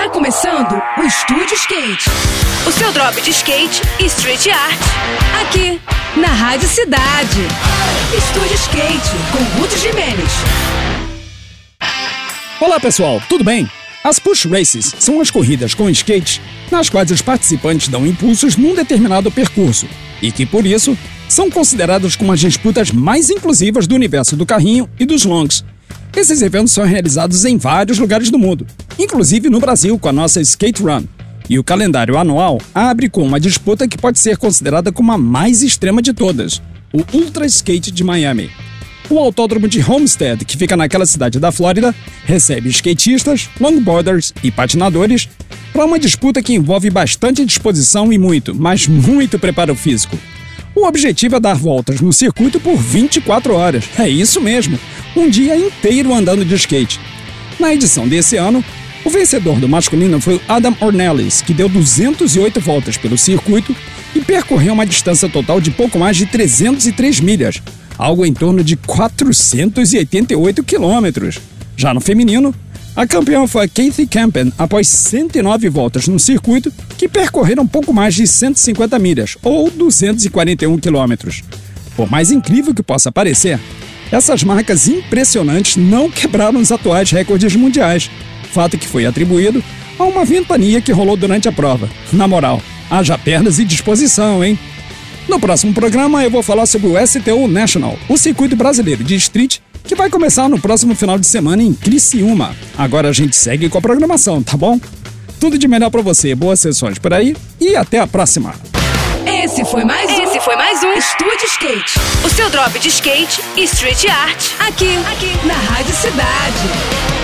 Tá começando o Estúdio Skate. O seu drop de skate e street art. Aqui, na Rádio Cidade. Estúdio Skate, com Ruth Jimenez. Olá pessoal, tudo bem? As Push Races são as corridas com skate nas quais os participantes dão impulsos num determinado percurso e que, por isso, são consideradas como as disputas mais inclusivas do universo do carrinho e dos longs. Esses eventos são realizados em vários lugares do mundo, inclusive no Brasil com a nossa Skate Run. E o calendário anual abre com uma disputa que pode ser considerada como a mais extrema de todas, o Ultra Skate de Miami. O autódromo de Homestead, que fica naquela cidade da Flórida, recebe skatistas, longboarders e patinadores para uma disputa que envolve bastante disposição e muito, mas muito preparo físico. O objetivo é dar voltas no circuito por 24 horas. É isso mesmo, um dia inteiro andando de skate. Na edição desse ano, o vencedor do masculino foi Adam Ornelis, que deu 208 voltas pelo circuito e percorreu uma distância total de pouco mais de 303 milhas, algo em torno de 488 quilômetros. Já no feminino, a campeã foi Kathy Campen após 109 voltas no circuito, que percorreram pouco mais de 150 milhas, ou 241 quilômetros. Por mais incrível que possa parecer, essas marcas impressionantes não quebraram os atuais recordes mundiais, fato que foi atribuído a uma ventania que rolou durante a prova. Na moral, haja pernas e disposição, hein? No próximo programa eu vou falar sobre o STU National, o circuito brasileiro de street, que vai começar no próximo final de semana em Criciúma. Agora a gente segue com a programação, tá bom? Tudo de melhor para você, boas sessões por aí e até a próxima. Esse foi mais um. Esse foi mais um Estúdio Skate. O seu drop de skate e street art. Aqui, aqui, na Rádio Cidade.